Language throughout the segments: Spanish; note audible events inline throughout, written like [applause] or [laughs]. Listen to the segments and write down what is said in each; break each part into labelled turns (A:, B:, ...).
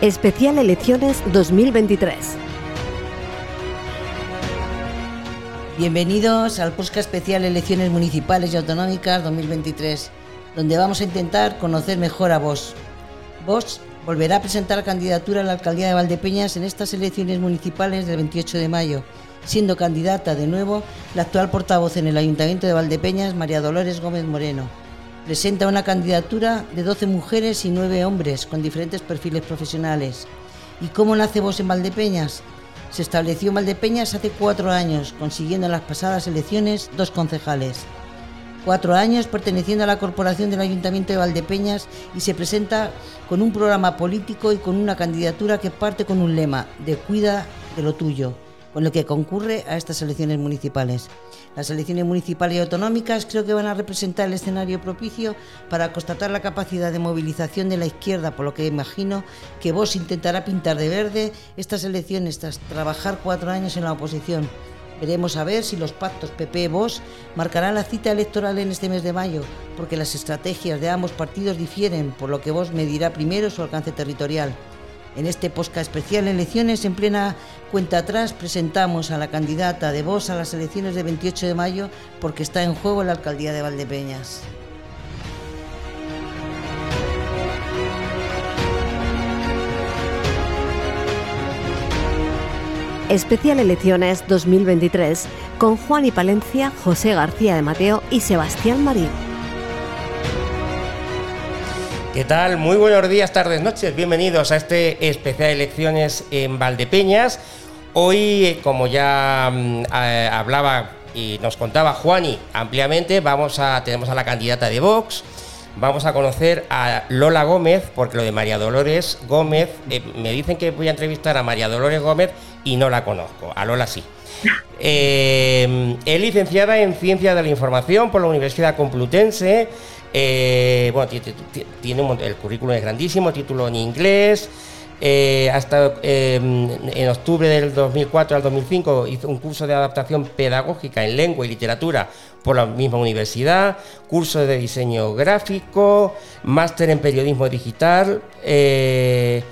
A: Especial Elecciones 2023.
B: Bienvenidos al Posca Especial Elecciones Municipales y Autonómicas 2023, donde vamos a intentar conocer mejor a vos. Vos volverá a presentar candidatura a la alcaldía de Valdepeñas en estas elecciones municipales del 28 de mayo, siendo candidata de nuevo la actual portavoz en el Ayuntamiento de Valdepeñas, María Dolores Gómez Moreno. Presenta una candidatura de 12 mujeres y 9 hombres con diferentes perfiles profesionales. ¿Y cómo nace Vos en Valdepeñas? Se estableció en Valdepeñas hace cuatro años, consiguiendo en las pasadas elecciones dos concejales. Cuatro años perteneciendo a la corporación del Ayuntamiento de Valdepeñas y se presenta con un programa político y con una candidatura que parte con un lema de cuida de lo tuyo con lo que concurre a estas elecciones municipales. Las elecciones municipales y autonómicas creo que van a representar el escenario propicio para constatar la capacidad de movilización de la izquierda, por lo que imagino que vos intentará pintar de verde estas elecciones tras trabajar cuatro años en la oposición. Veremos a ver si los pactos PP-Vos marcarán la cita electoral en este mes de mayo, porque las estrategias de ambos partidos difieren, por lo que Vos medirá primero su alcance territorial. En este posca especial elecciones en plena cuenta atrás presentamos a la candidata de Vox a las elecciones de 28 de mayo porque está en juego la alcaldía de Valdepeñas.
A: Especial Elecciones 2023 con Juan y Palencia, José García de Mateo y Sebastián Marín.
C: ¿Qué tal? Muy buenos días, tardes, noches. Bienvenidos a este especial elecciones en Valdepeñas. Hoy, eh, como ya mm, eh, hablaba y nos contaba Juani ampliamente, vamos a tenemos a la candidata de Vox. Vamos a conocer a Lola Gómez, porque lo de María Dolores Gómez, eh, me dicen que voy a entrevistar a María Dolores Gómez y no la conozco, a Lola sí. [laughs] es licenciada en Ciencia de la Información por la Universidad Complutense, eh, bueno, tiene el currículum es grandísimo, título en inglés. Eh, hasta em, en octubre del 2004 al 2005 hizo un curso de adaptación pedagógica en lengua y literatura por la misma universidad, curso de diseño gráfico, máster en periodismo digital. Eh,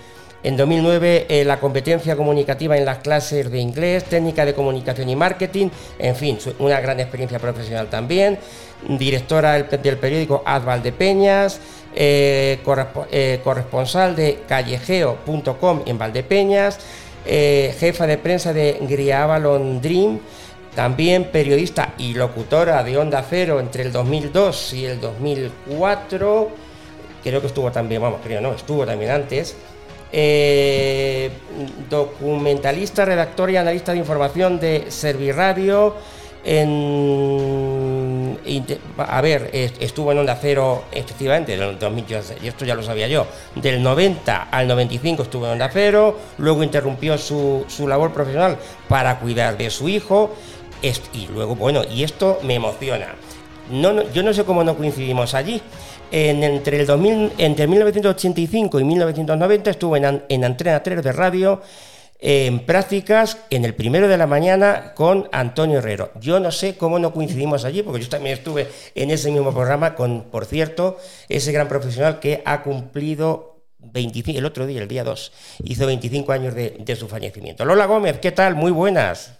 C: en 2009 eh, la competencia comunicativa en las clases de inglés, técnica de comunicación y marketing, en fin, una gran experiencia profesional también directora del, periódico Adval de Peñas, eh, eh, corresponsal de callejeo.com en Valdepeñas, jefa de prensa de Griavalon Dream, también periodista y locutora de Onda Cero entre el 2002 y el 2004, creo que estuvo también, vamos, creo no, estuvo también antes. Documentalista, redactor y analista de información de Serviradio, en, a ver, estuvo en Onda Cero, efectivamente, del 2000, y esto ya lo sabía yo, del 90 al 95 estuvo en Onda Cero, luego interrumpió su, su labor profesional para cuidar de su hijo, y luego, bueno, y esto me emociona. No, yo no sé cómo no coincidimos allí. En, entre, el 2000, entre 1985 y 1990 estuvo en, en Antena 3 de radio en prácticas en el primero de la mañana con Antonio Herrero. Yo no sé cómo no coincidimos allí, porque yo también estuve en ese mismo programa con, por cierto, ese gran profesional que ha cumplido 25, el otro día, el día 2, hizo 25 años de, su fallecimiento. Lola Gómez, ¿qué tal? Muy buenas.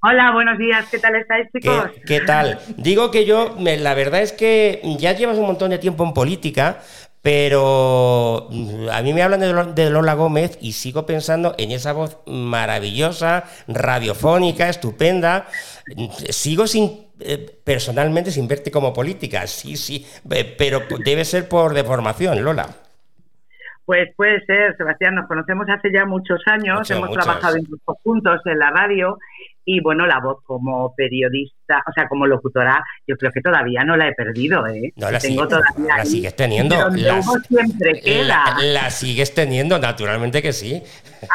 D: Hola, buenos días, ¿qué tal estáis chicos?
C: ¿Qué, tal? Digo que yo, la verdad es que ya llevas un montón de tiempo en política, pero mm, a mí me hablan de Lola Gómez y sigo pensando en esa voz maravillosa, radiofónica, estupenda. Sigo sin eh, personalmente sin verte como política, sí, sí, pero debe ser por deformación, Lola.
D: Pues puede ser, Sebastián, nos conocemos hace ya muchos años, hemos trabajado incluso juntos en la radio y bueno, la voz como periodista, o sea, como locutora, yo creo que todavía no la he perdido, ¿eh?
C: No, la, sigues teniendo.
D: La, siempre queda.
C: La, sigues teniendo, naturalmente que sí.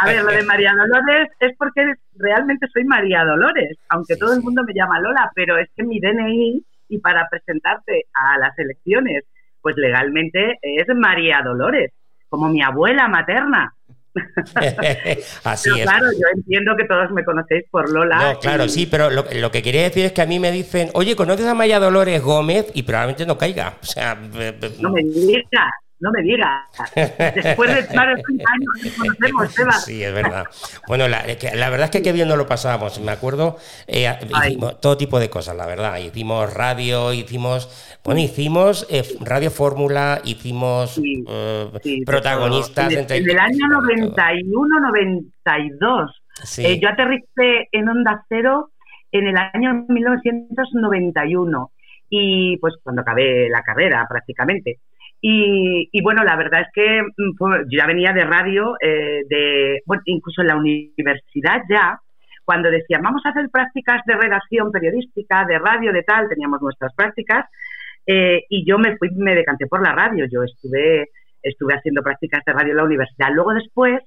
D: A ver, lo de María Dolores es porque realmente soy María Dolores, aunque todo el mundo me llama Lola, pero es que mi DNI y para presentarte a las elecciones, pues legalmente es María Dolores, como mi abuela materna. [laughs]
C: Así
D: es. Claro, yo entiendo que todos me conocéis por Lola.
C: No, claro, sí, pero lo, que quería decir es que a mí me dicen, oye, ¿conoces a Maya Dolores Gómez? Y probablemente no caiga. O sea,
D: no me digas. No me digas. Después de 30 [laughs] años que conocemos, Eva.
C: Sí, es verdad. Bueno, la, la verdad es que qué bien nos lo pasábamos. Me acuerdo, eh, hicimos todo tipo de cosas, la verdad. Hicimos radio, hicimos, bueno, hicimos eh, Radio Fórmula, hicimos eh, protagonistas.
D: En, en, el año 91, 92. yo aterricé en Onda Cero en el año 1991 y pues cuando acabé la carrera prácticamente. Y, bueno, la verdad es que mm, yo ya venía de radio, eh, de, bueno, incluso en la universidad ya, cuando decían, vamos a hacer prácticas de redacción periodística, de radio, de tal, teníamos nuestras prácticas, eh, y yo me fui, me decanté por la radio, yo estuve, estuve haciendo prácticas de radio en la universidad. Luego después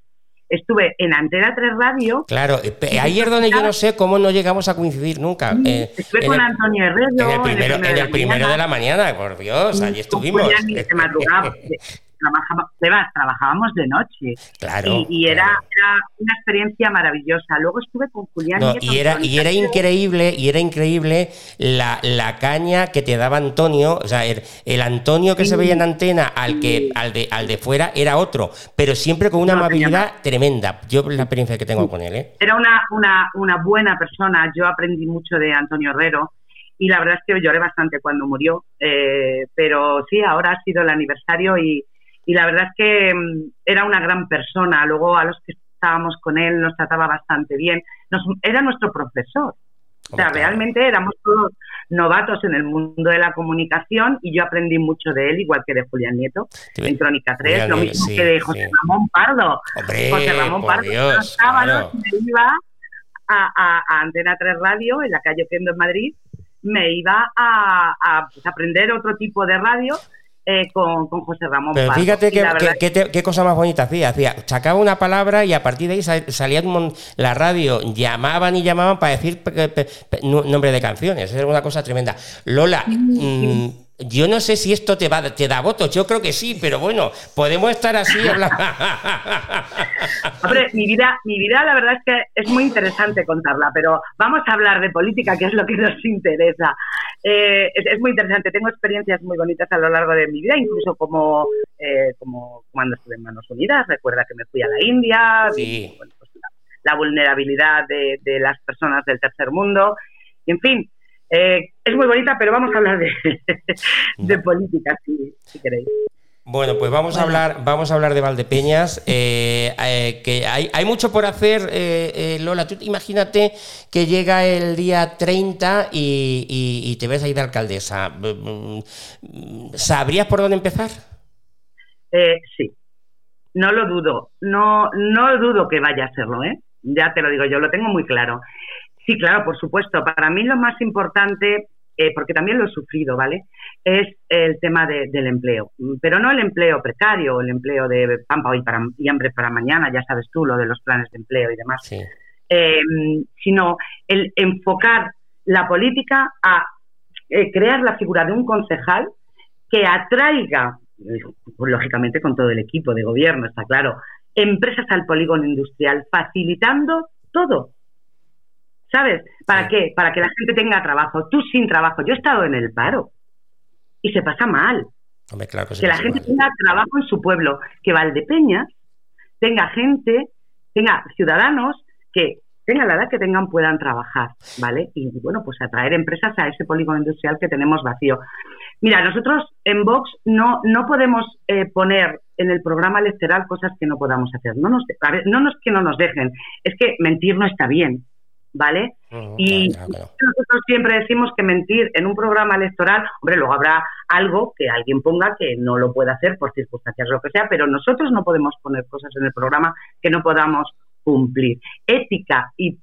D: estuve en Antena 3 Radio.
C: Claro, eh, ahí es donde yo no sé cómo no llegamos a coincidir nunca.
D: Eh, estuve con Antonio Herrero.
C: En el primero, en el primero, de, la mañana, por Dios, allí estuvimos. [laughs]
D: trabajábamos, trabajábamos de noche.
C: Claro.
D: Y, era, una experiencia maravillosa. Luego estuve con Julián.
C: y era, y era increíble, y era increíble la, la, caña que te daba Antonio. O sea, el, Antonio que se veía en antena al que, al de, al de fuera era otro, pero siempre con una amabilidad tremenda. Yo la experiencia que tengo con él, ¿eh?
D: Era una, una, una buena persona. Yo aprendí mucho de Antonio Herrero y la verdad es que lloré bastante cuando murió, eh, pero sí, ahora ha sido el aniversario y, y la verdad es que mm, era una gran persona. Luego a los que estábamos con él nos trataba bastante bien. Nos, era nuestro profesor. O sea, realmente éramos todos novatos en el mundo de la comunicación y yo aprendí mucho de él, igual que de Julián Nieto, en Crónica 3, lo mismo que de José Ramón Pardo.
C: José Ramón Pardo, Dios, sábados
D: me iba a, a, Antena 3 Radio, en la calle Pendo en Madrid, me iba a, a pues, aprender otro tipo de radio eh, con, José Ramón.
C: Pero fíjate qué cosa más bonita hacía. hacía. Sacaba una palabra y a partir de ahí salía la radio, llamaban y llamaban para decir nombre de canciones. Era una cosa tremenda. Lola, mm, yo no sé si esto te, va, te da votos, yo creo que sí, pero bueno, podemos estar así hablando. [laughs]
D: Hombre, mi vida, mi vida la verdad es que es muy interesante contarla, pero vamos a hablar de política, que es lo que nos interesa. Eh, es, muy interesante, tengo experiencias muy bonitas a lo largo de mi vida, incluso como, eh, como cuando estuve en Manos Unidas, recuerda que me fui a la India, pues la, vulnerabilidad de, de las personas del tercer mundo, y en fin, eh, es muy bonita, pero vamos a hablar de, [laughs] de política, si, queréis.
C: Bueno, pues vamos a hablar, vamos a hablar de Valdepeñas, eh, eh, que hay, hay, mucho por hacer, Lola. Tú imagínate que llega el día 30 y, te ves ahí de alcaldesa. ¿Sabrías por dónde empezar?
D: sí, no lo dudo, no, no dudo que vaya a serlo, ¿eh? Ya te lo digo, yo lo tengo muy claro. Sí, claro, por supuesto. Para mí lo más importante, eh, porque también lo he sufrido, ¿vale? Es el tema del empleo. Pero no el empleo precario, el empleo de pampa hoy para, y hambre para mañana, ya sabes tú, lo de los planes de empleo y demás. Em, sino el enfocar la política a eh, crear la figura de un concejal que atraiga, lógicamente con todo el equipo de gobierno, está claro, empresas al polígono industrial, facilitando todo, ¿Sabes? ¿Para qué? Para que la gente tenga trabajo. Tú sin trabajo. Yo he estado en el paro y se pasa mal. que, la gente tenga trabajo en su pueblo. Que Valdepeñas tenga gente, tenga ciudadanos que tengan la edad que tengan puedan trabajar, ¿vale? Y bueno, pues atraer empresas a ese polígono industrial que tenemos vacío. Mira, nosotros en Vox no, no podemos eh, poner en el programa electoral cosas que no podamos hacer. No nos, no nos que no nos dejen, es que mentir no está bien. ¿Vale? y nosotros siempre decimos que mentir en un programa electoral, hombre, luego habrá algo que alguien ponga que no lo pueda hacer por circunstancias o lo que sea, pero nosotros no podemos poner cosas en el programa que no podamos cumplir. Ética y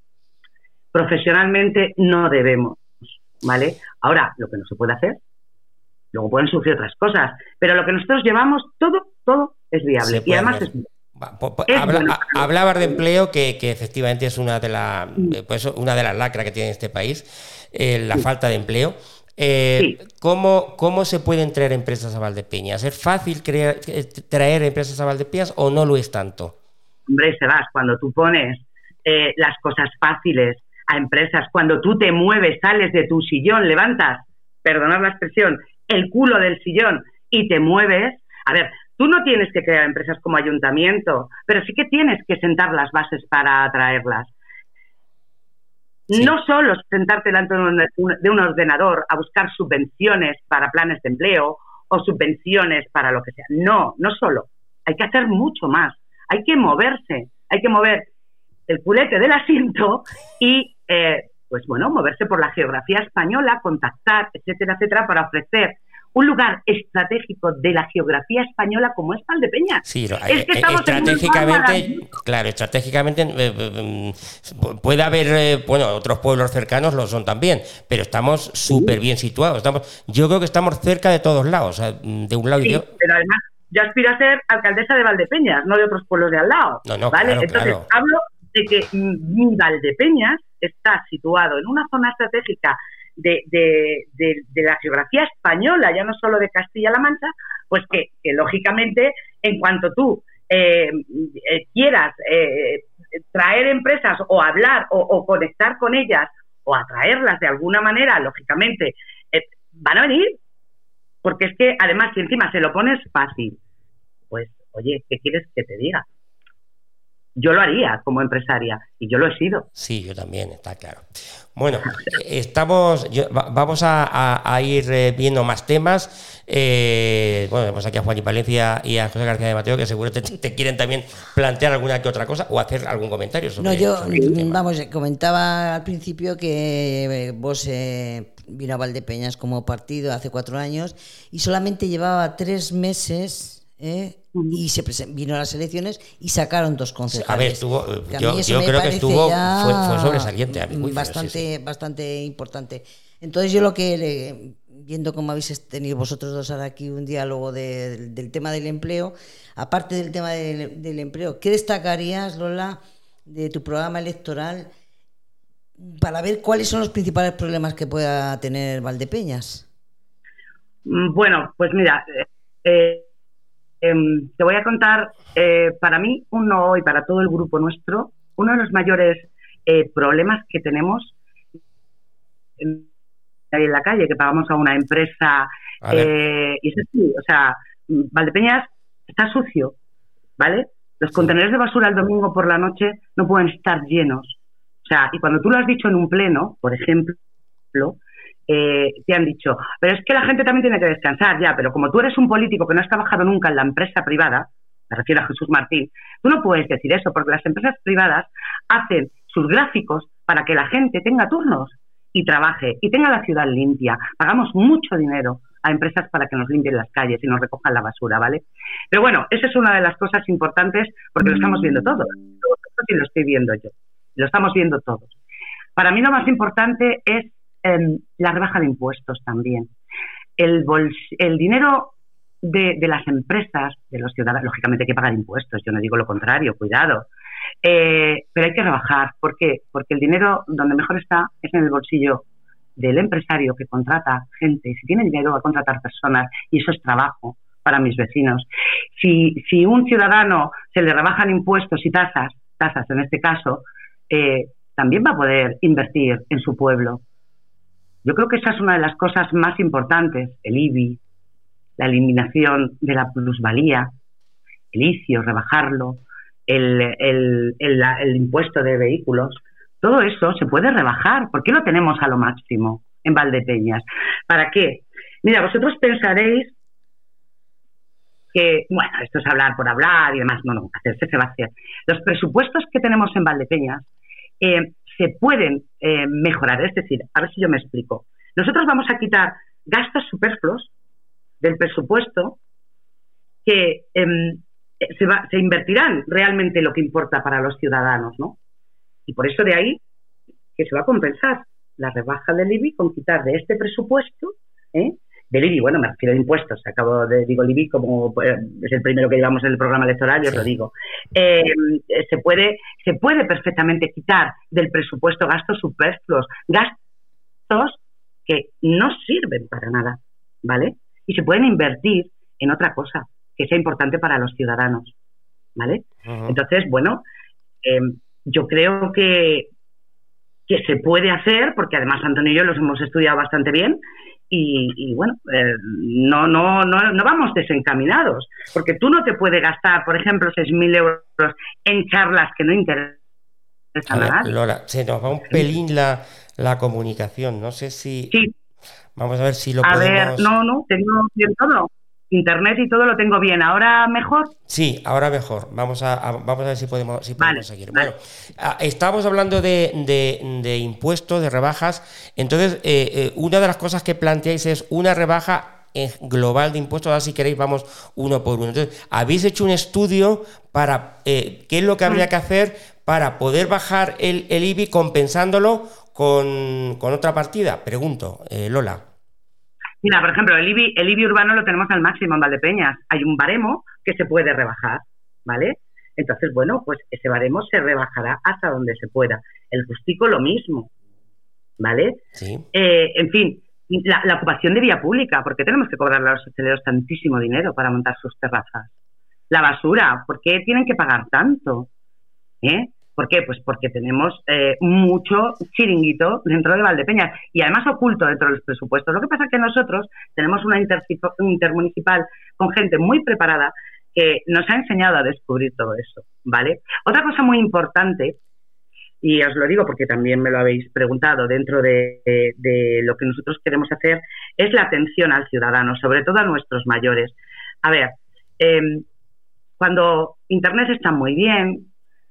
D: profesionalmente no debemos, ¿vale? Ahora, lo que no se puede hacer, luego pueden surgir otras cosas, pero lo que nosotros llevamos, todo, todo es viable y además es
C: hablabas de empleo, que, efectivamente es una de, la, eh, pues una de las lacras que tiene este país, eh, la falta de empleo. Eh, ¿cómo, ¿Cómo se pueden traer empresas a Valdepeñas? ¿Es fácil crear, traer empresas a Valdepeñas o no lo es tanto?
D: Hombre, Sebas, cuando tú pones las cosas fáciles a empresas, cuando tú te mueves, sales de tu sillón, levantas, perdonad la expresión, el culo del sillón y te mueves, a ver, Tú no tienes que crear empresas como ayuntamiento, pero sí que tienes que sentar las bases para atraerlas. No solo sentarte delante de un ordenador a buscar subvenciones para planes de empleo o subvenciones para lo que sea. No, no solo. Hay que hacer mucho más. Hay que moverse. Hay que mover el culete del asiento y, eh, pues bueno, moverse por la geografía española, contactar, etcétera, etcétera, para ofrecer un lugar estratégico de la geografía española como es Valdepeñas.
C: Sí, es que eh, estratégicamente, claro, estratégicamente eh, eh, puede haber, bueno, otros pueblos cercanos lo son también, pero estamos súper bien situados. Estamos, yo creo que estamos cerca de todos lados, de un lado y de otro.
D: Pero además, yo aspiro a ser alcaldesa de Valdepeñas, no de otros pueblos de al lado.
C: No, no,
D: ¿vale? Entonces, hablo de que mi Valdepeñas está situado en una zona estratégica de, de, la geografía española, ya no solo de Castilla-La Mancha, pues que, lógicamente en cuanto tú eh, eh, quieras eh, traer empresas o hablar o, conectar con ellas o atraerlas de alguna manera, lógicamente, van a venir. Porque es que además si encima se lo pones fácil, pues oye, ¿qué quieres que te diga? Yo lo haría como empresaria y yo lo he sido.
C: Sí, yo también, está claro. Bueno, [laughs] estamos, vamos a, ir eh, viendo más temas. Eh, bueno, tenemos aquí a Juan y Palencia y a José García de Mateo que seguro te, te, quieren también plantear alguna que otra cosa o hacer algún comentario sobre
B: No, yo, este vamos, comentaba al principio que eh, vos vino a Valdepeñas como partido hace cuatro años y solamente llevaba tres meses y se vino a las elecciones y sacaron dos concejales.
C: A ver, estuvo, yo, creo que estuvo, fue, sobresaliente. A
B: bastante, bastante importante. Entonces yo lo que, viendo cómo habéis tenido vosotros dos ahora aquí un diálogo del tema del empleo, aparte del tema del, empleo, ¿qué destacarías, Lola, de tu programa electoral para ver cuáles son los principales problemas que pueda tener Valdepeñas?
D: Mm, bueno, pues mira, eh, Em, te voy a contar, eh, para mí, uno y para todo el grupo nuestro, uno de los mayores eh, problemas que tenemos en, la calle, que pagamos a una empresa, eh, y es así, o sea, Valdepeñas está sucio, ¿vale? Los contenedores de basura el domingo por la noche no pueden estar llenos. O sea, y cuando tú lo has dicho en un pleno, por ejemplo, eh, te han dicho, pero es que la gente también tiene que descansar, ya, pero como tú eres un político que no has trabajado nunca en la empresa privada, me refiero a Jesús Martín, tú no puedes decir eso, porque las empresas privadas hacen sus gráficos para que la gente tenga turnos y trabaje y tenga la ciudad limpia. Pagamos mucho dinero a empresas para que nos limpien las calles y nos recojan la basura, ¿vale? Pero bueno, esa es una de las cosas importantes porque lo estamos viendo todos. Y lo estoy viendo yo. Lo estamos viendo todos. Para mí lo más importante es Em, la rebaja de impuestos también. El, el dinero de, las empresas, de los ciudadanos, lógicamente hay que pagar impuestos, yo no digo lo contrario, cuidado, eh, pero hay que rebajar. ¿Por qué? Porque el dinero donde mejor está es en el bolsillo del empresario que contrata gente. Si tiene dinero va a contratar personas y eso es trabajo para mis vecinos. Si, si un ciudadano se le rebajan impuestos y tasas, tasas en este caso, eh, también va a poder invertir en su pueblo. Yo creo que esa es una de las cosas más importantes, el IBI, la eliminación de la plusvalía, el ICIO, rebajarlo, el, impuesto de vehículos, todo eso se puede rebajar. ¿Por qué lo tenemos a lo máximo en Valdepeñas? ¿Para qué? Mira, vosotros pensaréis que, bueno, esto es hablar por hablar y demás. No, no, hacerse se va a hacer. Los presupuestos que tenemos en Valdepeñas eh, se pueden eh, mejorar. Es decir, a ver si yo me explico. Nosotros vamos a quitar gastos superfluos del presupuesto que em, se, se invertirán realmente lo que importa para los ciudadanos, ¿no? Y por eso de ahí que se va a compensar la rebaja del IBI con quitar de este presupuesto ¿eh? Del IBI, bueno, me refiero a impuestos, acabo de, digo el IBI como pues, es el primero que llevamos en el programa electoral, yo lo digo. Eh, se, puede, se puede perfectamente quitar del presupuesto gastos superfluos, gastos que no sirven para nada, ¿vale? Y se pueden invertir en otra cosa que sea importante para los ciudadanos, ¿vale? Entonces, bueno, eh, yo creo que, que se puede hacer, porque además Antonio y yo los hemos estudiado bastante bien, y, bueno, eh, no, no, no, no vamos desencaminados, porque tú no te puedes gastar, por ejemplo, 6.000 euros en charlas que no interesan a, nadie.
C: Lola, se nos va un pelín la, la comunicación, no sé si...
D: Sí.
C: Vamos a ver si lo
D: a
C: podemos...
D: ver, no, no, tengo bien todo. Internet y todo lo tengo bien. ¿Ahora mejor?
C: Sí, ahora mejor. Vamos a, a- vamos a ver si podemos, si
D: Vale,
C: podemos seguir.
D: vale.
C: Bueno, ah, estábamos hablando de, de- de impuestos, de rebajas. Entonces, eh, eh, una de las cosas que planteáis es una rebaja global de impuestos. Ahora, si queréis, vamos uno por uno. Entonces, ¿habéis hecho un estudio para eh, qué es lo que habría que hacer para poder bajar el, el IBI compensándolo con, con otra partida? Pregunto, eh, Lola.
D: Mira, por ejemplo, el IBI, el IBI urbano lo tenemos al máximo en Valdepeñas. Hay un baremo que se puede rebajar, ¿vale? Entonces, bueno, pues ese baremo se rebajará hasta donde se pueda. El justico lo mismo, ¿vale?
C: Sí.
D: Eh, en fin, la, la ocupación de vía pública, ¿por qué tenemos que cobrarle a los hosteleros tantísimo dinero para montar sus terrazas? La basura, ¿por qué tienen que pagar tanto? ¿Eh? ¿Por qué? Pues porque tenemos eh, mucho chiringuito dentro de Valdepeñas y además oculto dentro de los presupuestos. Lo que pasa es que nosotros tenemos una intermunicipal con gente muy preparada que nos ha enseñado a descubrir todo eso, ¿vale? Otra cosa muy importante y os lo digo porque también me lo habéis preguntado dentro de, lo que nosotros queremos hacer, es la atención al ciudadano, sobre todo a nuestros mayores. A ver, em, cuando Internet está muy bien,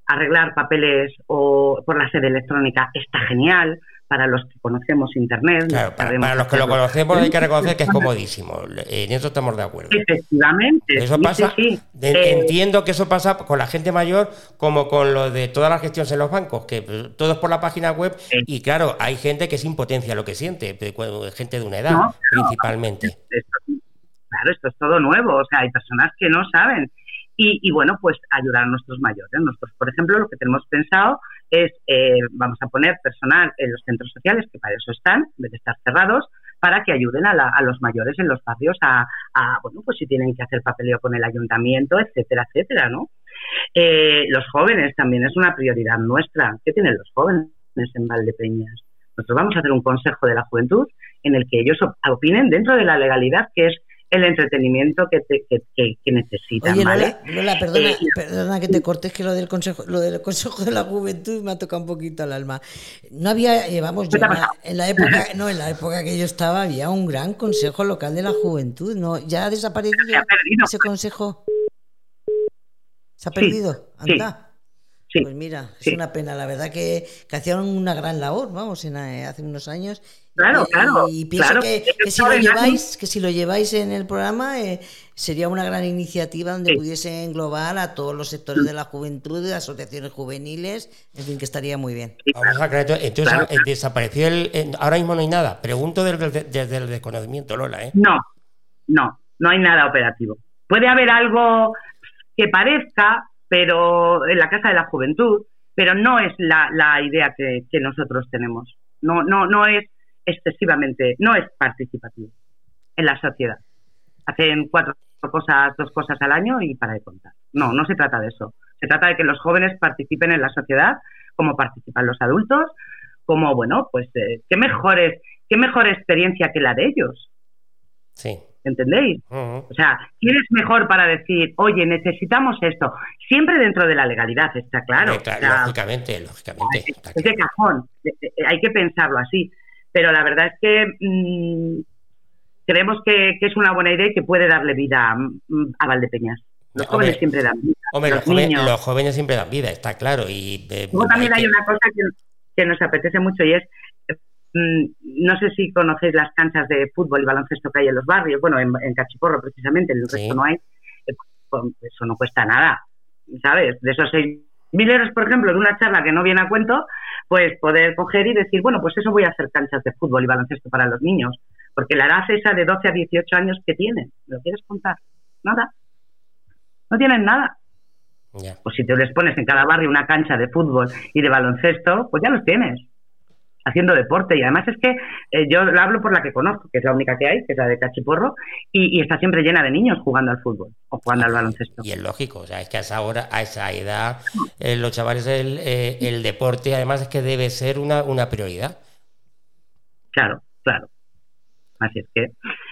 D: arreglar papeles o por la sede electrónica está genial para los que conocemos Internet.
C: Claro, para, los que lo conocemos hay que reconocer que es [laughs] comodísimo. En eso estamos de acuerdo.
D: Efectivamente.
C: Eso pasa,
D: sí, sí.
C: de-
D: Eh,
C: entiendo que eso pasa con la gente mayor como con lo de todas las gestiones en los bancos, que todo es por la página web
D: Sí.
C: y claro, hay gente que es impotencia lo que siente, gente de una edad
D: No, claro.
C: principalmente.
D: esto, claro, esto es todo nuevo, o sea, hay personas que no saben. Y, y, bueno, pues ayudar a nuestros mayores. Nosotros, por ejemplo, lo que tenemos pensado es, eh, vamos a poner personal en los centros sociales, que para eso están, en vez de estar cerrados, para que ayuden a, la- a los mayores en los barrios a, a, bueno, pues si tienen que hacer papeleo con el ayuntamiento, etcétera, etcétera, ¿no? Eh, los jóvenes también es una prioridad nuestra. ¿Qué tienen los jóvenes en Valdepeñas? Nosotros vamos a hacer un consejo de la juventud en el que ellos op- opinen dentro de la legalidad, que es el entretenimiento que, te- que, que- que necesitan,
B: Oye,
D: ¿vale?
B: Lola, Lola, perdona,
D: Eh,
B: perdona que te cortes, que lo del consejo, lo del consejo de la juventud me ha tocado un poquito al alma. No había, eh, vamos, yo
D: ¿Qué te ha
B: en la, época, no, en la época que yo estaba había un gran consejo local de la juventud, ¿no? ¿Ya ha desaparecido
D: ha
B: ese consejo? ¿Se ha perdido?
D: sí.
B: Anda.
D: Sí.
B: Pues mira, es
D: Sí.
B: una pena, la verdad que, que hacían una gran labor, vamos, en, eh, hace unos años.
D: Claro, claro,
B: Y pienso
D: claro.
B: que, que si lo lleváis, que si lo lleváis en el programa, eh, sería una gran iniciativa donde
D: Sí.
B: pudiese englobar a todos los sectores de la juventud, de asociaciones juveniles, en fin, que estaría muy bien.
C: Vamos a creer, entonces,
D: Claro.
C: eh, desapareció el, eh, ahora mismo no hay nada. Pregunto desde el desconocimiento, Lola, ¿eh?
D: No, no, no hay nada operativo. Puede haber algo que parezca, pero en la Casa de la Juventud, pero no es la, la idea que, que nosotros tenemos. No, no, no es excesivamente, no es participativo en la sociedad. Hacen cuatro cosas, dos cosas al año y para de contar. No, no se trata de eso. Se trata de que los jóvenes participen en la sociedad como participan los adultos, como, bueno, pues eh, qué mejores, qué mejor experiencia que la de ellos.
C: Sí.
D: ¿Entendéis? O sea, ¿quién es mejor para decir, oye, necesitamos esto? Siempre dentro de la legalidad, está claro.
C: Claro,
D: O sea,
C: lógicamente, lógicamente. está
D: es de cajón, hay que pensarlo así. Pero la verdad es que mm, creemos que, que es una buena idea y que puede darle vida a, mm, a Valdepeñas. Los
C: Hombre,
D: jóvenes siempre dan vida.
C: Hombre, los,
D: los
C: joven-
D: niños.
C: los jóvenes siempre dan vida, está claro. Y, eh,
D: Luego también hay
C: que-
D: una cosa que, que nos apetece mucho y es, no sé si conocéis las canchas de fútbol y baloncesto que hay en los barrios, bueno, en, en Cachiporro precisamente, en el
C: Sí.
D: resto no hay, eh, pues, eso no cuesta nada, ¿sabes? De esos 6.000 euros, por ejemplo, de una charla que no viene a cuento, pues poder coger y decir, bueno, pues eso voy a hacer canchas de fútbol y baloncesto para los niños, porque la edad esa de 12 a 18 años que tienen, ¿me lo quieres contar? Nada. No tienen nada
C: ya.
D: pues si te les pones en cada barrio una cancha de fútbol y de baloncesto, pues ya los tienes haciendo deporte. Y además es que eh, yo la hablo por la que conozco, que es la única que hay, que es la de Cachiporro, y, y está siempre llena de niños jugando al fútbol o jugando al baloncesto.
C: Y es lógico, o sea, es que a esa hora, a esa edad, eh, los chavales, el, eh, el deporte, además es que debe ser una, una prioridad.
D: Claro, claro. Así es que.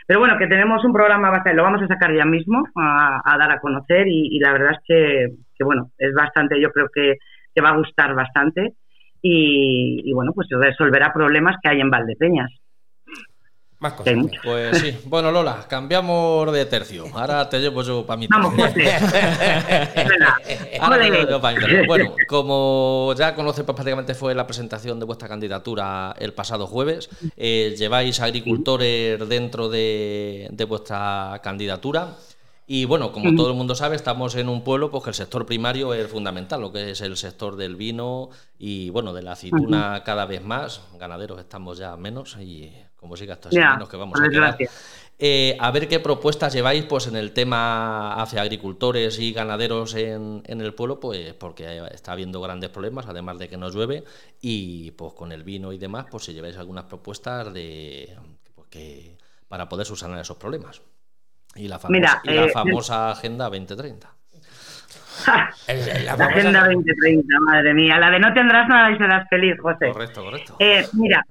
D: Pero bueno, que tenemos un programa bastante, lo vamos a sacar ya mismo a, dar a conocer y, la verdad es que, bueno, es bastante, yo creo que, que va a gustar bastante y, y, bueno, pues resolverá problemas que hay en Valdepeñas.
E: Más cosas. Pues sí. Bueno, Lola, cambiamos de tercio. Ahora te llevo yo para mi
D: Vamos,
E: Bueno, como ya conoce, pues prácticamente fue la presentación de vuestra candidatura el pasado jueves. Eh, lleváis agricultores dentro de, de vuestra candidatura. Y bueno, como todo el mundo sabe, estamos en un pueblo pues que el sector primario es fundamental, lo que es el sector del vino y bueno, de la aceituna cada vez más. Ganaderos estamos ya menos y como siga esto así, menos que vamos a quedar. Eh, a ver qué propuestas lleváis pues en el tema hacia agricultores y ganaderos en, en, el pueblo, pues porque está habiendo grandes problemas, además de que nos llueve, y pues con el vino y demás, pues si lleváis algunas propuestas de pues, que, para poder subsanar esos problemas. Y la famosa, la eh, famosa Agenda 2030.
D: la, Agenda 2030, madre mía. La de no tendrás nada y serás feliz, José.
E: Correcto, correcto.
D: Eh, mira,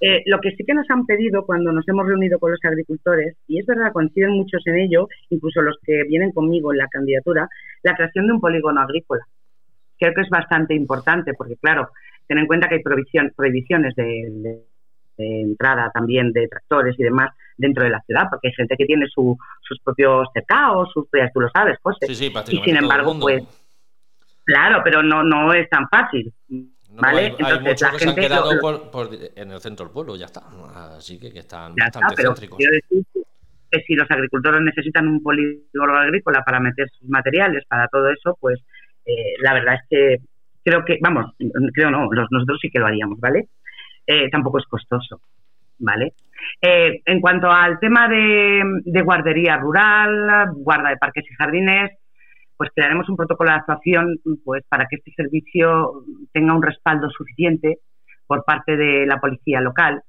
D: eh, lo que sí que nos han pedido cuando nos hemos reunido con los agricultores, y es verdad, coinciden muchos en ello, incluso los que vienen conmigo en la candidatura, la creación de un polígono agrícola. Creo que es bastante importante porque, claro, ten en cuenta que hay prohibiciones de entrada también de tractores y demás dentro de la ciudad, porque hay gente que tiene sus propios cercados, sus, tú lo sabes, José. y sin embargo, pues, claro, pero no, no es tan fácil. ¿vale?
E: Hay, Entonces, muchos la que gente, se han quedado por, en el centro del pueblo, ya está. Así que, que están bastante está, céntricos.
D: Decir que si los agricultores necesitan un polígono agrícola para meter sus materiales, para todo eso, pues eh, la verdad es que creo que, vamos, creo no, nosotros sí que lo haríamos, ¿vale? Eh, tampoco es costoso, ¿vale? Eh, en cuanto al tema de, guardería rural, guarda de parques y jardines, pues crearemos un protocolo de actuación pues para que este servicio tenga un respaldo suficiente por parte de la policía local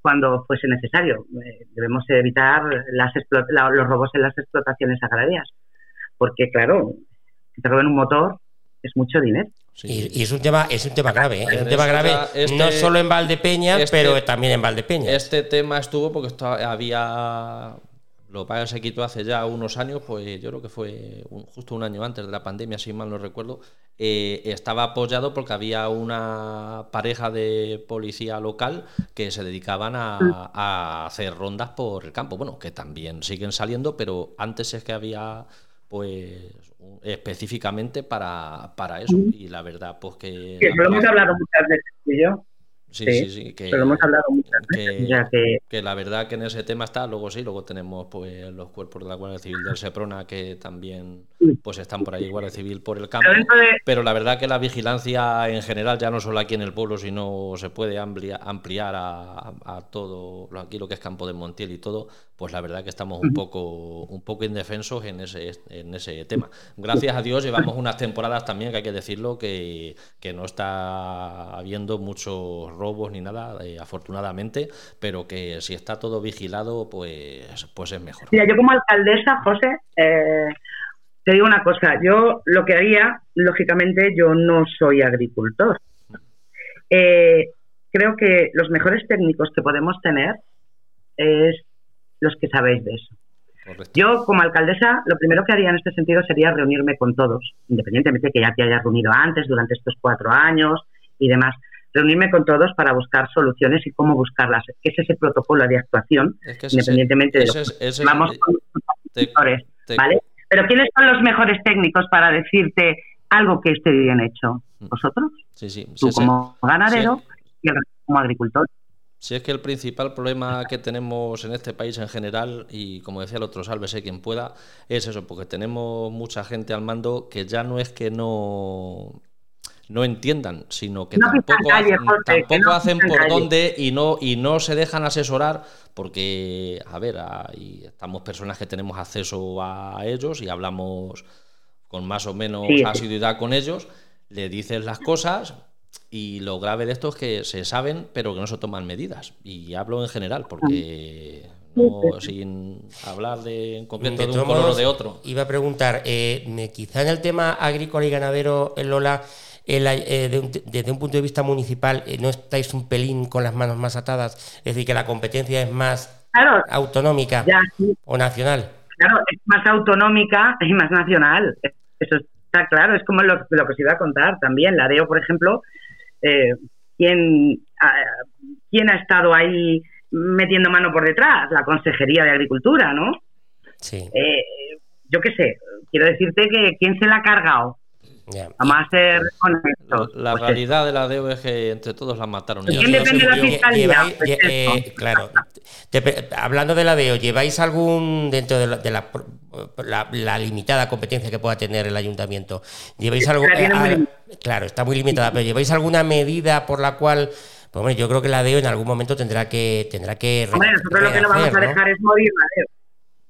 D: cuando fuese necesario. Eh, debemos evitar las los robos en las explotaciones agrarias, porque claro, que te roben un motor es mucho dinero.
C: Y, es un tema, es un tema grave, ¿eh? es un tema grave este no solo en Valdepeñas, este pero también en Valdepeñas.
E: Este tema estuvo porque había lo que se quitó hace ya unos años, pues yo creo que fue justo un año antes de la pandemia, si mal no recuerdo, eh, estaba apoyado porque había una pareja de policía local que se dedicaban a, a, hacer rondas por el campo. Bueno, que también siguen saliendo, pero antes es que había pues específicamente para, para eso. Y la verdad, pues que...
D: Sí, lo hemos hablado muchas veces yo.
E: Sí, sí, sí,
D: que, hemos hablado muchas veces,
E: que, la verdad que en ese tema está, luego sí, luego tenemos pues los cuerpos de la Guardia Civil del Seprona que también pues están por ahí, Guardia Civil por el campo, pero, la verdad que la vigilancia en general, ya no solo aquí en el pueblo, sino se puede ampliar, ampliar a, a, todo aquí lo que es Campo de Montiel y todo, pues la verdad que estamos un poco, un poco indefensos en ese, en ese tema. Gracias a Dios llevamos unas temporadas también, que hay que decirlo, que, que no está habiendo muchos robos ni nada, eh, afortunadamente, pero que si está todo vigilado, pues, pues es mejor.
D: Mira, yo como alcaldesa, José, eh, te digo una cosa, yo lo que haría, lógicamente, yo no soy agricultor. Eh, creo que los mejores técnicos que podemos tener es los que sabéis de eso. Yo, como alcaldesa, lo primero que haría en este sentido sería reunirme con todos, independientemente de que ya te hayas reunido antes, durante estos cuatro años y demás reunirme con todos para buscar soluciones y cómo buscarlas. Es ese protocolo de actuación, independientemente de lo que vamos con los ¿vale? Pero ¿quiénes son los mejores técnicos para decirte algo que esté bien hecho? Mm. ¿Vosotros?
E: Sí, sí.
D: Tú como ganadero y el como agricultor.
E: Si es que el principal problema que tenemos en este país en general, y como decía el otro, sálvese quien pueda, es eso, porque tenemos mucha gente al mando que ya no es que no no entiendan, sino que tampoco, hacen, por dónde y no, y no se dejan asesorar porque, a ver, hay, estamos personas que tenemos acceso a ellos y hablamos con más o menos asiduidad con ellos, le dices las cosas y lo grave de esto es que se saben pero que no se toman medidas. Y hablo en general porque... No, sin hablar de en concreto de, un color o de otro.
C: Iba a preguntar, eh, quizá en el tema agrícola y ganadero, Lola, eh, desde un punto de vista municipal eh, no estáis un pelín con las manos más atadas, es decir, que la competencia es más
D: claro,
C: autonómica
D: ya, sí,
C: o nacional.
D: claro, es más autonómica y más nacional. Eso está claro, es como lo, lo que os iba a contar también. La DEO, por ejemplo, eh, ¿quién, ha- ¿quién ha estado ahí metiendo mano por detrás? La Consejería de Agricultura, ¿no?
C: Sí,
D: Eh, yo qué sé, quiero decirte que ¿quién se la ha cargado? Vamos a ser honestos.
E: La
D: Pues
E: realidad de la DEO es que entre todos la mataron.
D: ¿Quién
E: no
D: depende de la fiscalía?
C: lleváis-
D: Pues
C: eh, claro. Te hablando de la DEO, ¿lleváis algún, dentro de la, de la, la- la limitada competencia que pueda tener el ayuntamiento, ¿lleváis algo? Eh, claro, está muy limitada, pero ¿lleváis alguna medida por la cual, pues hombre, yo creo que la DEO en algún momento tendrá que tendrá que re-
D: Hombre, nosotros lo que no vamos a dejar es morir la DEO.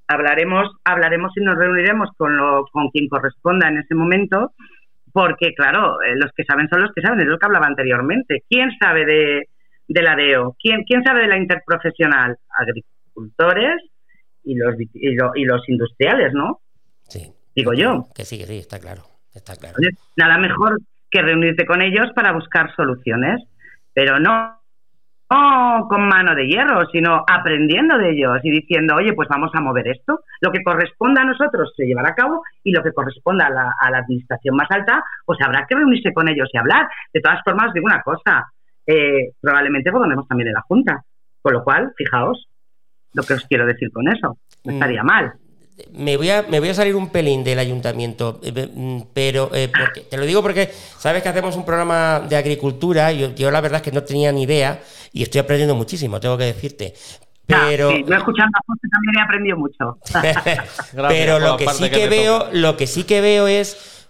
D: Hablaremos, hablaremos y nos reuniremos con, lo, con quien corresponda en ese momento, porque, claro, eh, los que saben son los que saben, es lo que hablaba anteriormente. ¿Quién sabe de, de la DEO? ¿Quién, ¿Quién sabe de la interprofesional? Agricultores y los, y, lo- y los industriales, ¿no?
C: Sí.
D: Digo yo.
C: Que sí, que sí, está claro. Está claro.
D: Nada mejor que reunirte con ellos para buscar soluciones, pero no, no con mano de hierro, sino aprendiendo de ellos y diciendo, oye, pues vamos a mover esto. Lo que corresponda a nosotros se llevará a cabo y lo que corresponda a la, a la administración más alta, pues habrá que reunirse con ellos y hablar. De todas formas, os digo una cosa, eh, probablemente gobernemos también en la Junta, con lo cual, fijaos lo que os quiero decir con eso. No
C: Mm.
D: estaría mal.
C: Me voy a me voy a salir un pelín del ayuntamiento, eh, mm, pero eh, porque- te lo digo porque sabes que hacemos un programa de agricultura. y Yo, yo la verdad es que no tenía ni idea y estoy aprendiendo muchísimo, tengo que decirte.
D: Ah,
C: Pero
D: sí, yo escuchando a José también he aprendido mucho. [laughs] [laughs]
C: pero lo que sí
E: que
C: veo,
E: toca.
C: lo que sí que veo es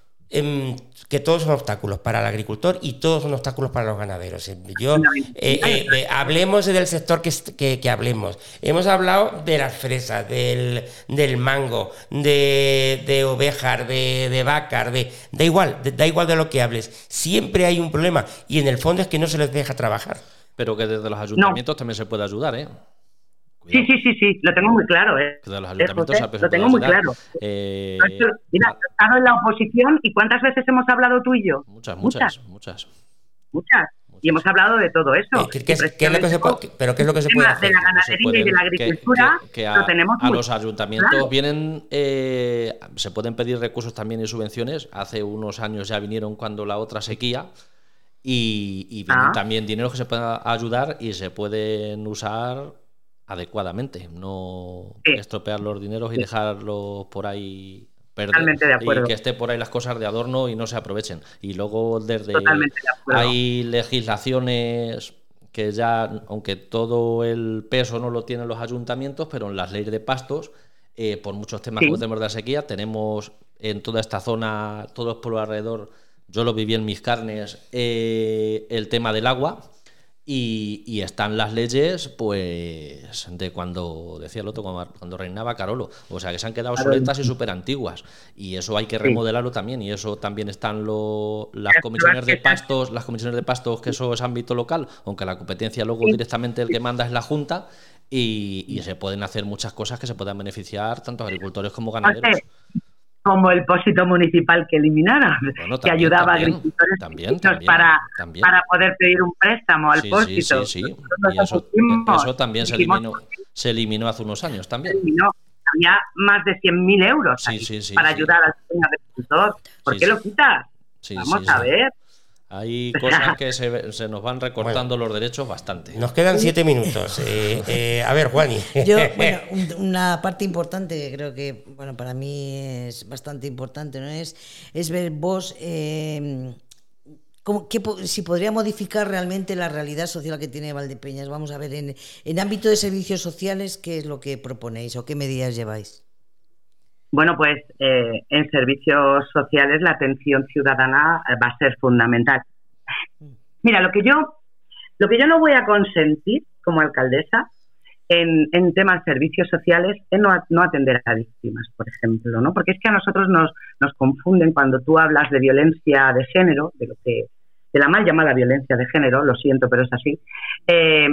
C: que todos son obstáculos para el agricultor y todos son obstáculos para los ganaderos. Eh, Yo eh, eh, eh, hablemos del sector que, est- que, que hablemos. Hemos hablado de las fresas, del, del mango, de, de ovejas, de, de vacas, de da igual, de- da igual de lo que hables. Siempre hay un problema y en el fondo es que no se les deja trabajar.
E: Pero que desde los ayuntamientos también se puede ayudar, ¿eh?
D: Sí, sí, sí, sí, lo tengo muy claro, ¿eh?
E: Los
D: Eh, José, lo
E: puede
D: tengo muy claro.
E: Eh,
D: Mira, he estado en la oposición y ¿cuántas veces hemos hablado tú y yo?
E: muchas, muchas, muchas.
D: Muchas. Y hemos hablado de todo eso.
C: Eh, ¿qué- qué es-
D: Y
C: qué es lo que se puede- pero qué es lo que se puede hacer?
D: De la ganadería y de la agricultura
E: que- que a,
D: lo tenemos
E: a
D: muy
E: los ayuntamientos
D: claro.
E: vienen, eh, se pueden pedir recursos también y subvenciones. Hace unos años ya vinieron cuando la otra sequía y, y vienen
D: Ah.
E: también dineros que se pueden ayudar y se pueden usar adecuadamente, no
D: Sí.
E: estropear los dineros y dejarlos por ahí perder y que esté por ahí las cosas de adorno y no se aprovechen. Y luego desde
D: de
E: hay legislaciones que ya, aunque todo el peso no lo tienen los ayuntamientos, pero en las leyes de pastos, eh, por muchos temas
D: Sí.
E: que tenemos de la sequía, tenemos en toda esta zona, todos pueblos alrededor, yo lo viví en mis carnes, eh, el tema del agua. Y, y están las leyes, pues, de cuando, decía el otro, cuando, reinaba Carolo. O sea, que se han quedado obsoletas y súper antiguas. Y eso hay que
D: Sí.
E: remodelarlo también. Y eso también están lo- las comisiones de pastos, las comisiones de pastos, que eso es ámbito local, aunque la competencia luego
D: Sí.
E: directamente el que manda es la Junta. Y, y se pueden hacer muchas cosas que se puedan beneficiar tanto agricultores como ganaderos.
D: Como el pósito municipal que eliminaron,
E: Bueno,
D: que ayudaba
E: también,
D: a agricultores
E: también,
D: para,
E: también.
D: para poder pedir un préstamo al
E: Sí, sí,
D: pósito.
E: sí, sí. Y eso, también se eliminó, se eliminó hace unos años
D: se
E: también.
D: eliminó. Había más de 100.000 euros
E: Sí, sí, sí,
D: para
E: sí.
D: ayudar al agricultor. ¿Por
E: Sí,
D: qué
E: sí.
D: lo quitas?
E: Sí,
D: Vamos
E: sí,
D: a
E: sí.
D: ver.
E: Hay [laughs] cosas que se, se nos van recortando los derechos bastante.
C: Nos quedan siete minutos. Eh, eh, a ver, Juani.
B: Yo, [laughs] bueno, un- una parte importante que creo que, bueno, para mí es bastante importante, ¿no? Es, es ver vos eh, cómo- qué po- si podría modificar realmente la realidad social que tiene Valdepeñas. Vamos a ver, en, en ámbito de servicios sociales, ¿qué es lo que proponéis o qué medidas lleváis?
D: Bueno, pues eh, en servicios sociales la atención ciudadana eh, va a ser fundamental. Mira, lo que yo, lo que yo no voy a consentir como alcaldesa en, temas de servicios sociales es no, atender a víctimas, por ejemplo, ¿no? Porque es que a nosotros nos, nos confunden cuando tú hablas de violencia de género, de lo que de la mal llamada violencia de género, lo siento, pero es así. eh,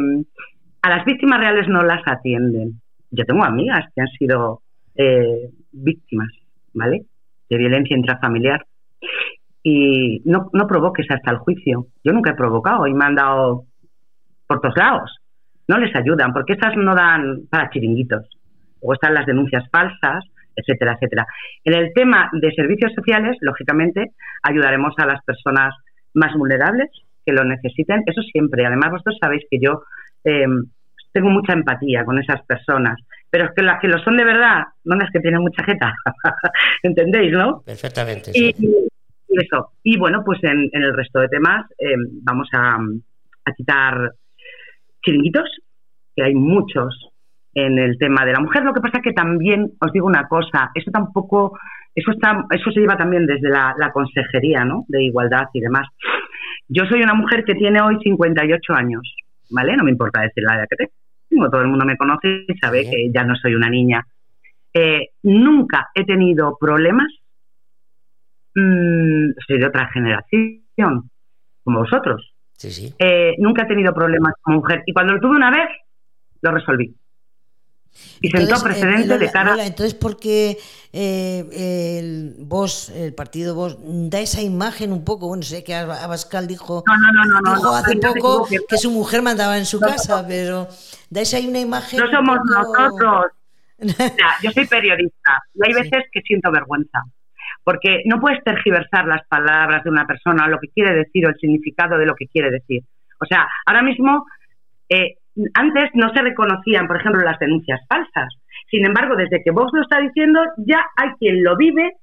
D: a las víctimas reales no las atienden. Yo tengo amigas que han sido eh, víctimas, ¿vale? De violencia intrafamiliar. Y no, no provoques hasta el juicio. Yo nunca he provocado y me han dado por todos lados. no les ayudan, porque esas no dan para chiringuitos. O están las denuncias falsas, etcétera, etcétera. En el tema de servicios sociales, lógicamente, ayudaremos a las personas más vulnerables que lo necesiten, eso siempre. Además, vosotros sabéis que yo eh, tengo mucha empatía con esas personas, pero es que las que lo son de verdad, no las que tienen mucha jeta, [laughs] ¿entendéis, no?
C: Perfectamente.
D: Y, eso. Y bueno, pues en, el resto de temas eh, vamos a, a quitar chiringuitos, que hay muchos en el tema de la mujer. Lo que pasa es que también os digo una cosa, eso tampoco, eso está, eso se lleva también desde la, consejería, ¿no? De igualdad y demás. Yo soy una mujer que tiene hoy 58 años, ¿vale? No me importa decir la edad que tengo, todo el mundo me conoce y sabe que ya no soy una niña. Eh, nunca he tenido problemas, mm, soy de otra generación, como vosotros.
C: Sí, sí.
D: Eh, nunca he tenido problemas como mujer y cuando lo tuve una vez, lo resolví. Y sentó eh, precedente de cara.
B: entonces, ¿por qué eh, el vos, el partido vos, da esa imagen un poco? Bueno, sé que Abascal dijo, dijo hace poco que su mujer mandaba en su casa, pero dais ahí una imagen.
D: No somos nosotros. [laughs] yo soy periodista y hay veces que siento vergüenza. Porque no puedes tergiversar las palabras de una persona, lo que quiere decir o el significado de lo que quiere decir. O sea, ahora mismo eh, antes no se reconocían, por ejemplo, las denuncias falsas. Sin embargo, desde que Vox lo está diciendo, ya hay quien lo vive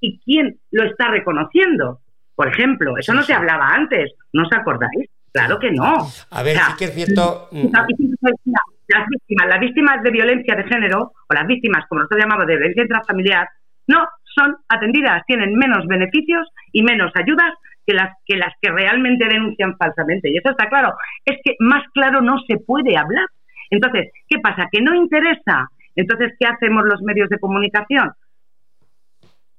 D: y quien lo está reconociendo. Por ejemplo, eso no se hablaba antes, ¿no os acordáis? Claro que no.
C: A ver, sí que es cierto. Mm.
D: Las víctimas, las víctimas de violencia de género, o las víctimas, como nosotros llamamos, de violencia intrafamiliar, no son atendidas, tienen menos beneficios y menos ayudas que las que las que realmente denuncian falsamente. Y eso está claro. Es que más claro no se puede hablar. Entonces, ¿qué pasa? ¿Que no interesa? Entonces, ¿qué hacemos los medios de comunicación?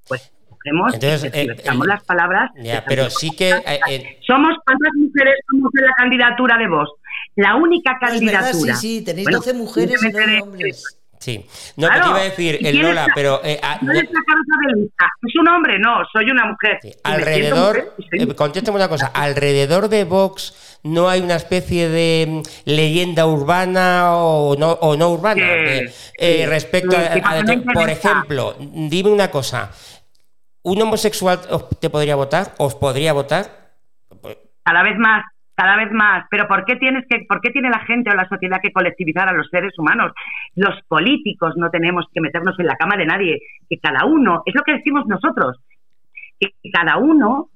D: Pues cogemos, Entonces, eh, las palabras.
C: pero sí que. Eh,
D: somos cuántas mujeres somos en la candidatura de vos. La única candidatura.
B: sí, sí, tenéis 12 mujeres y 9 hombres.
C: Sí, no, te iba a decir, el Lola, pero...
D: Eh, ah, no, ¿Es un hombre? No, soy una mujer.
C: Alrededor, eh, contéstame una cosa, alrededor de Vox no hay una especie de mm, leyenda urbana o no, o no urbana eh, respecto a, por ejemplo, dime una cosa, ¿un homosexual te podría votar? ¿Os podría votar?
D: Cada vez más cada vez más. Pero ¿por qué, tienes que, ¿por qué tiene la gente o la sociedad que colectivizar a los seres humanos? Los políticos no tenemos que meternos en la cama de nadie. Que cada uno, es lo que decimos nosotros, que cada uno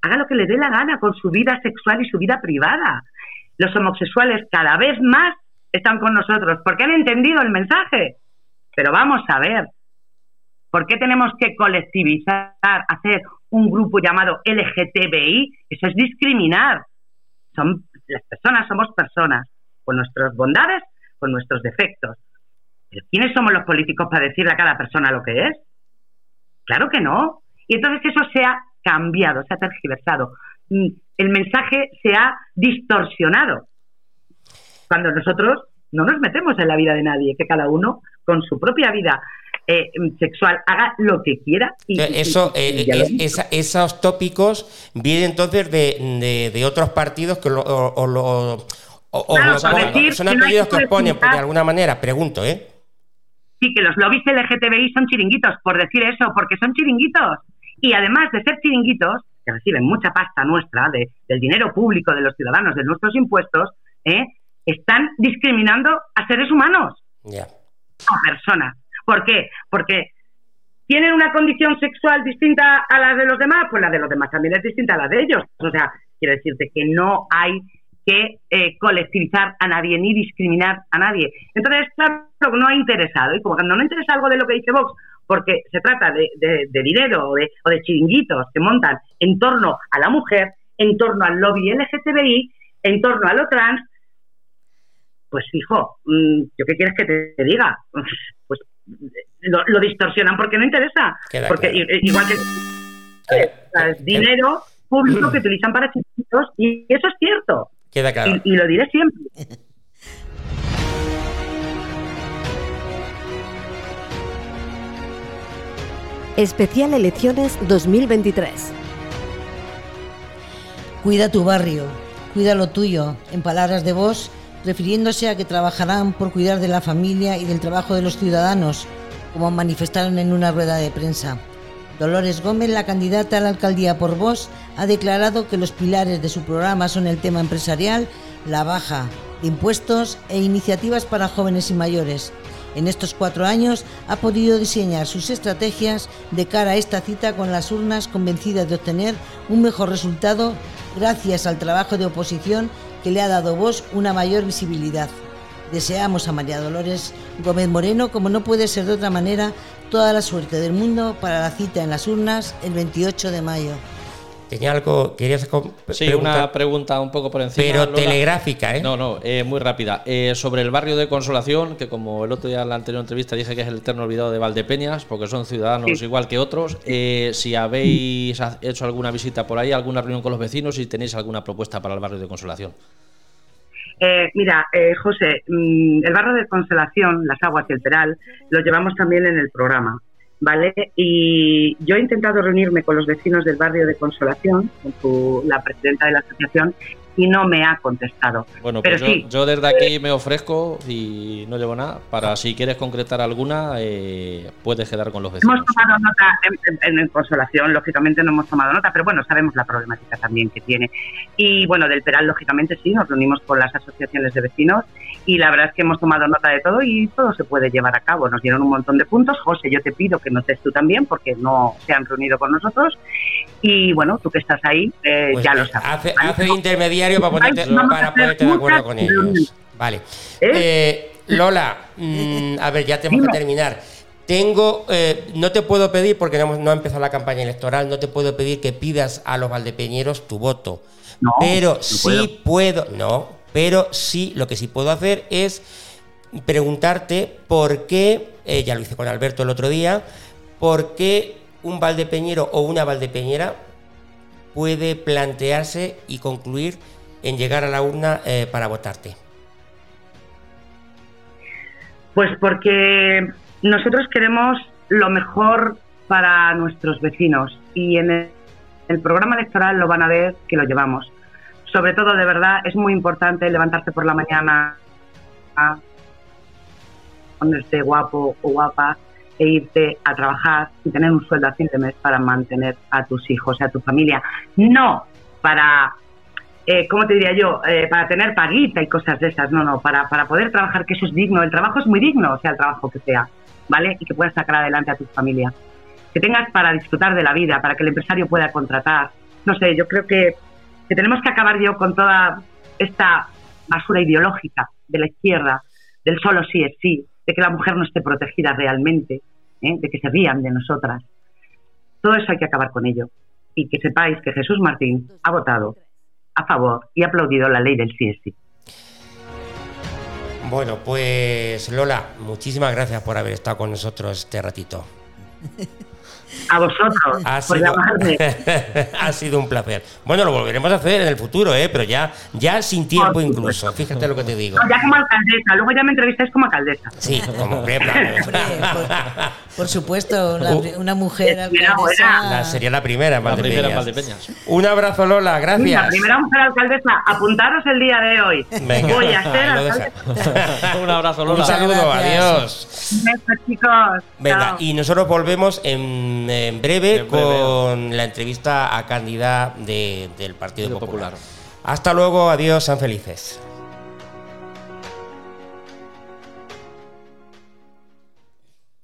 D: haga lo que le dé la gana con su vida sexual y su vida privada. Los homosexuales cada vez más están con nosotros porque han entendido el mensaje. Pero vamos a ver, ¿por qué tenemos que colectivizar, hacer un grupo llamado LGTBI? Eso es discriminar las personas somos personas, con nuestras bondades, con nuestros defectos. ¿Pero quiénes somos los políticos para decirle a cada persona lo que es? Claro que no. Y entonces eso se ha cambiado, se ha tergiversado. Mm, el mensaje se ha distorsionado. Cuando nosotros no nos metemos en la vida de nadie, que cada uno con su propia vida eh, sexual haga lo que quiera.
C: Y, Eso, eh, esos tópicos vienen entonces de, de, otros partidos que lo, o, lo, son apellidos que os ponen de alguna manera, pregunto, ¿eh?
D: Sí, que los lobbies LGTBI son chiringuitos, por decir eso, porque son chiringuitos. Y además de ser chiringuitos, que reciben mucha pasta nuestra, de, del dinero público de los ciudadanos, de nuestros impuestos, ¿eh? están discriminando a seres humanos, a personas. ¿Por qué? Porque tienen una condición sexual distinta a la de los demás, pues la de los demás también es distinta a la de ellos. O sea, quiero decirte que no hay que eh, colectivizar a nadie ni discriminar a nadie. Entonces, claro, no ha interesado. Y como cuando no interesa algo de lo que dice Vox, porque se trata de, dinero o de, o de chiringuitos que montan en torno a la mujer, en torno al lobby LGTBI, en torno a lo trans, pues hijo, mm, ¿yo qué quieres que te diga? [laughs] Pues lo, distorsionan porque no interesa. porque igual que el dinero público [clears throat] que utilizan para chiquitos y eso es cierto.
C: Queda claro.
D: Y, lo diré siempre. [laughs]
A: Especial Elecciones 2023.
B: Cuida tu barrio, cuida lo tuyo. En palabras de vos, refiriéndose a que trabajarán por cuidar de la familia y del trabajo de los ciudadanos, como manifestaron en una rueda de prensa. Dolores Gómez, la candidata a la alcaldía por Vox, ha declarado que los pilares de su programa son el tema empresarial, la baja de impuestos e iniciativas para jóvenes y mayores. En estos cuatro años ha podido diseñar sus estrategias de cara a esta cita con las urnas convencidas de obtener un mejor resultado gracias al trabajo de oposición le ha dado Vox una mayor visibilidad. Deseamos a María Dolores Gómez Moreno, como no puede ser de otra manera, toda la suerte del mundo para la cita en las urnas el 28 de mayo.
C: Tenía algo, querías
E: Sí, una pregunta un poco por encima.
C: Pero telegráfica, ¿eh?
E: No, no, eh, muy rápida. Eh, sobre el barrio de Consolación, que como el otro día en la anterior entrevista dije que es el eterno olvidado de Valdepeñas, porque son ciudadanos igual que otros, eh, si habéis hecho alguna visita por ahí, alguna reunión con los vecinos y tenéis alguna propuesta para el barrio de Consolación.
D: Eh, mira, eh, José, mm, el barrio de Consolación, las aguas y el Peral, lo llevamos también en el programa, ¿vale? Y yo he intentado reunirme con los vecinos del barrio de Consolación, con la presidenta de la asociación, y no me ha contestado.
E: Bueno, pues yo, desde aquí me ofrezco y no llevo nada. Para si quieres concretar alguna, eh, puedes quedar con los vecinos.
D: Hemos tomado nota en, Consolación, lógicamente no hemos tomado nota, pero bueno, sabemos la problemática también que tiene. Y bueno, del Peral, lógicamente sí, nos reunimos con las asociaciones de vecinos y la verdad es que hemos tomado nota de todo y todo se puede llevar a cabo. Nos dieron un montón de puntos. José, yo te pido que notes tú también porque no se han reunido con nosotros. Y bueno, tú que estás ahí, eh, pues ya lo sabes.
C: Hace, intermediario para ponerte, para ponerte de acuerdo con ellos. Vale. ¿Eh? Eh, Lola, mm, a ver, ya tenemos que terminar. Tengo, no te puedo pedir, porque no, ha empezado la campaña electoral, no te puedo pedir que pidas a los valdepeñeros tu voto. pero sí puedo. no, pero sí, lo que sí puedo hacer es preguntarte por qué, ya lo hice con Alberto el otro día, por qué un valdepeñero o una valdepeñera puede plantearse y concluir en llegar a la urna eh, para votarte?
D: Pues porque nosotros queremos lo mejor para nuestros vecinos y en el, programa electoral lo van a ver que lo llevamos. Sobre todo, de verdad, es muy importante levantarse por la mañana, ponerse guapo o guapa e irte a trabajar y tener un sueldo a fin de mes para mantener a tus hijos y a tu familia. No para, eh, ¿cómo te diría yo? Eh, para tener paguita y cosas de esas. No, no, para, para poder trabajar, que eso es digno. El trabajo es muy digno, sea el trabajo que sea, ¿vale? Y que puedas sacar adelante a tu familia. Que tengas para disfrutar de la vida, para que el empresario pueda contratar. No sé, yo creo que, que tenemos que acabar yo con toda esta basura ideológica de la izquierda, del solo sí es sí, de que la mujer no esté protegida realmente, ¿eh? de que se rían de nosotras. Todo eso hay que acabar con ello. Y que sepáis que Jesús Martín ha votado a favor y aplaudido la ley del sí.
C: Bueno, pues Lola, muchísimas gracias por haber estado con nosotros este ratito. [laughs]
D: A vosotros, ha sido, [laughs]
C: ha sido un placer. Bueno, lo volveremos a hacer en el futuro, ¿eh? pero ya, ya sin tiempo incluso. Fíjate lo que te digo.
D: ya como alcaldesa, luego ya me entrevistáis como alcaldesa.
C: Sí, como [laughs]
B: por, supuesto, una, mujer alcaldesa.
C: sería la primera en Valdepeñas. Un abrazo, Lola, gracias.
D: La primera mujer alcaldesa, apuntaros el día de hoy. Voy a ser alcaldesa. [laughs]
E: un abrazo, Lola.
C: Un saludo, adiós.
D: Besos, chicos.
C: Venga, y nosotros volvemos en en breve, con la entrevista a candidata del Partido Popular. Hasta luego, adiós, sean felices.